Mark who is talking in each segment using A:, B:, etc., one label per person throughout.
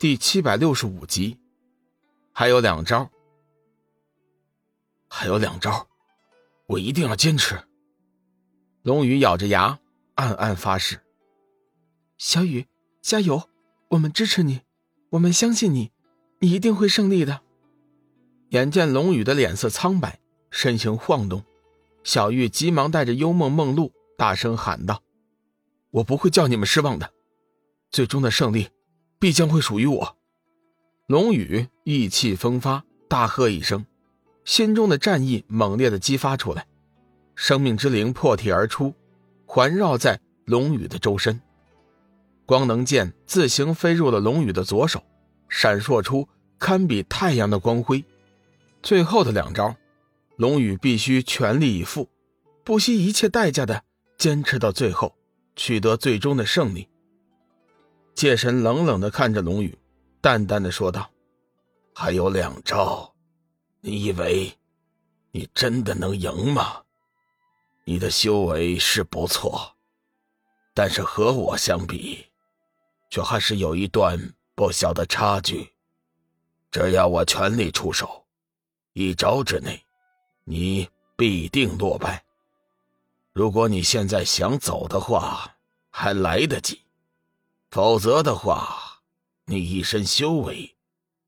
A: 第七百六十五集，还有两招，还有两招，我一定要坚持。龙宇咬着牙，暗暗发誓：“
B: 小雨，加油！我们支持你，我们相信你，你一定会胜利的。”
A: 眼见龙宇的脸色苍白，身形晃动，小玉急忙带着幽梦梦露，大声喊道：“我不会叫你们失望的，最终的胜利。”必将会属于我。龙宇意气风发，大喝一声，心中的战意猛烈的激发出来，生命之灵破体而出，环绕在龙宇的周身。光能剑自行飞入了龙宇的左手，闪烁出堪比太阳的光辉。最后的两招，龙宇必须全力以赴，不惜一切代价的坚持到最后，取得最终的胜利。界神冷冷的看着龙宇，淡淡的说道：“还有两招，你以为你真的能赢吗？你的修为是不错，但是和我相比，却还是有一段不小的差距。只要我全力出手，一招之内，你必定落败。如果你现在想走的话，还来得及。”否则的话，你一身修为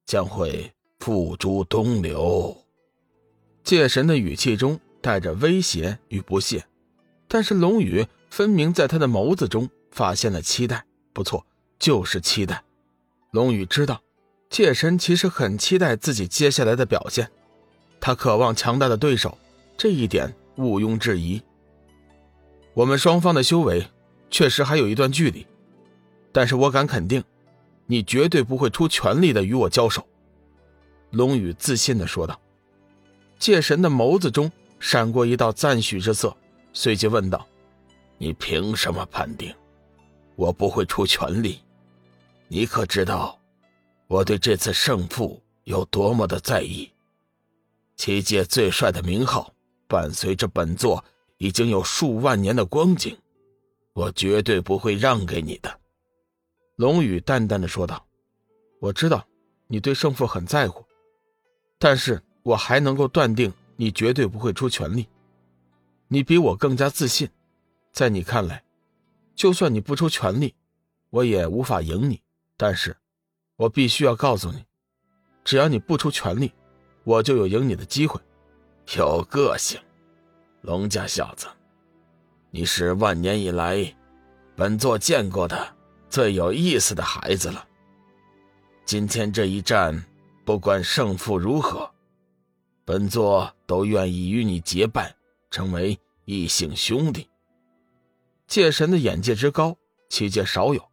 A: 将会付诸东流。界神的语气中带着威胁与不屑，但是龙宇分明在他的眸子中发现了期待。不错，就是期待。龙宇知道，界神其实很期待自己接下来的表现，他渴望强大的对手，这一点毋庸置疑。我们双方的修为确实还有一段距离。但是我敢肯定，你绝对不会出全力的与我交手。”龙宇自信的说道。界神的眸子中闪过一道赞许之色，随即问道：“你凭什么判定我不会出全力？你可知道我对这次胜负有多么的在意？七界最帅的名号伴随着本座已经有数万年的光景，我绝对不会让给你的。”龙宇淡淡的说道：“我知道你对胜负很在乎，但是我还能够断定你绝对不会出全力。你比我更加自信，在你看来，就算你不出全力，我也无法赢你。但是，我必须要告诉你，只要你不出全力，我就有赢你的机会。有个性，龙家小子，你是万年以来本座见过的。”最有意思的孩子了。今天这一战，不管胜负如何，本座都愿意与你结拜，成为异姓兄弟。界神的眼界之高，七界少有，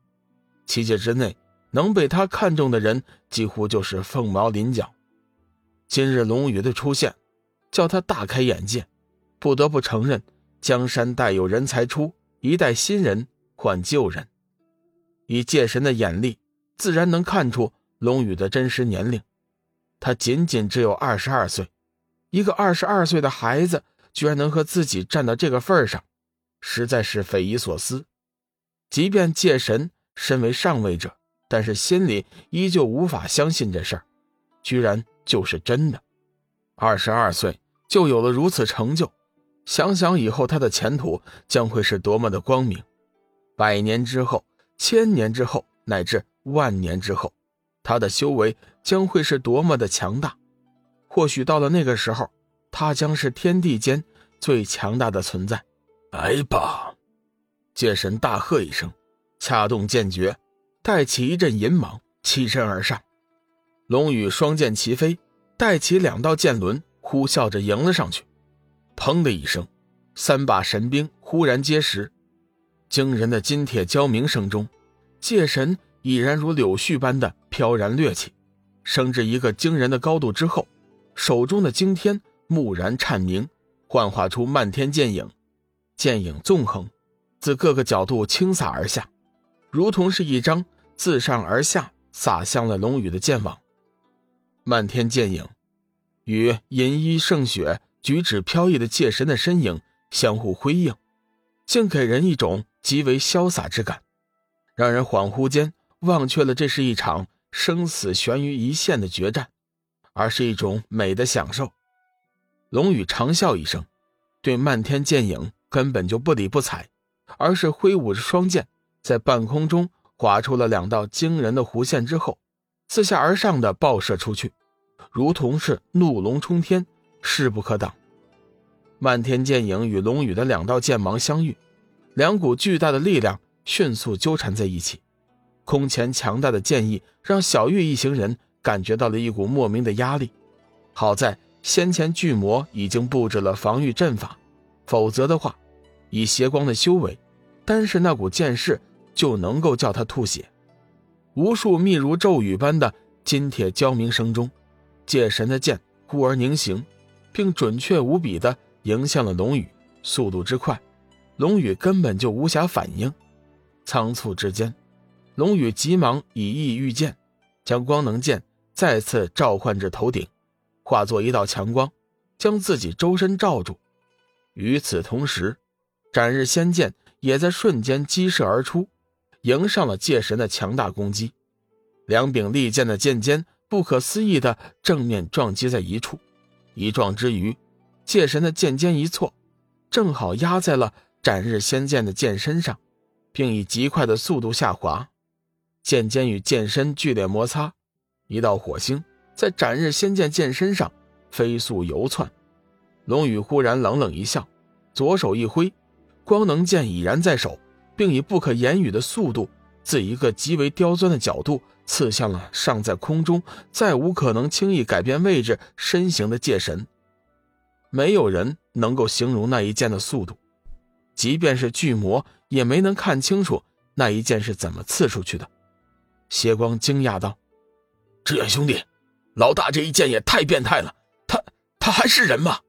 A: 七界之内能被他看中的人，几乎就是凤毛麟角。今日龙宇的出现，叫他大开眼界，不得不承认，江山代有人才出，一代新人换旧人。以界神的眼力，自然能看出龙宇的真实年龄。他仅仅只有二十二岁，一个二十二岁的孩子居然能和自己站到这个份上，实在是匪夷所思。即便界神身为上位者，但是心里依旧无法相信这事儿，居然就是真的。二十二岁就有了如此成就，想想以后他的前途将会是多么的光明。百年之后。千年之后，乃至万年之后，他的修为将会是多么的强大？或许到了那个时候，他将是天地间最强大的存在。来吧！界神大喝一声，掐动剑诀，带起一阵银芒，起身而上。龙宇双剑齐飞，带起两道剑轮，呼啸着迎了上去。砰的一声，三把神兵忽然结实。惊人的金铁交鸣声中，界神已然如柳絮般的飘然掠起，升至一个惊人的高度之后，手中的惊天蓦然颤鸣，幻化出漫天剑影，剑影纵横，自各个角度倾洒而下，如同是一张自上而下洒向了龙宇的剑网。漫天剑影，与银衣胜雪、举止飘逸的界神的身影相互辉映，竟给人一种。极为潇洒之感，让人恍惚间忘却了这是一场生死悬于一线的决战，而是一种美的享受。龙宇长笑一声，对漫天剑影根本就不理不睬，而是挥舞着双剑，在半空中划出了两道惊人的弧线之后，自下而上的爆射出去，如同是怒龙冲天，势不可挡。漫天剑影与龙宇的两道剑芒相遇，两股巨大的力量迅速纠缠在一起。空前强大的剑意让小玉一行人感觉到了一股莫名的压力。好在先前巨魔已经布置了防御阵法，否则的话，以邪光的修为，单是那股剑势就能够叫他吐血。无数密如骤雨般的金铁交鸣声中，界神的剑忽而凝形，并准确无比的。迎向了龙羽，速度之快，龙宇根本就无暇反应。仓促之间，龙宇急忙以翼御剑，将光能剑再次召唤至头顶，化作一道强光，将自己周身罩住。与此同时，斩日仙剑也在瞬间激射而出，迎上了界神的强大攻击。两柄利剑的剑尖不可思议的正面撞击在一处，一撞之余。界神的剑尖一错，正好压在了斩日仙剑的剑身上，并以极快的速度下滑。剑尖与剑身剧烈摩擦，一道火星在斩日仙剑剑身上飞速游窜。龙宇忽然冷冷一笑，左手一挥，光能剑已然在手，并以不可言语的速度，自一个极为刁钻的角度刺向了尚在空中、再无可能轻易改变位置身形的界神。没有人能够形容那一剑的速度，即便是巨魔也没能看清楚那一剑是怎么刺出去的。邪光惊讶道：“志远兄弟，老大这一剑也太变态了，他他还是人吗？”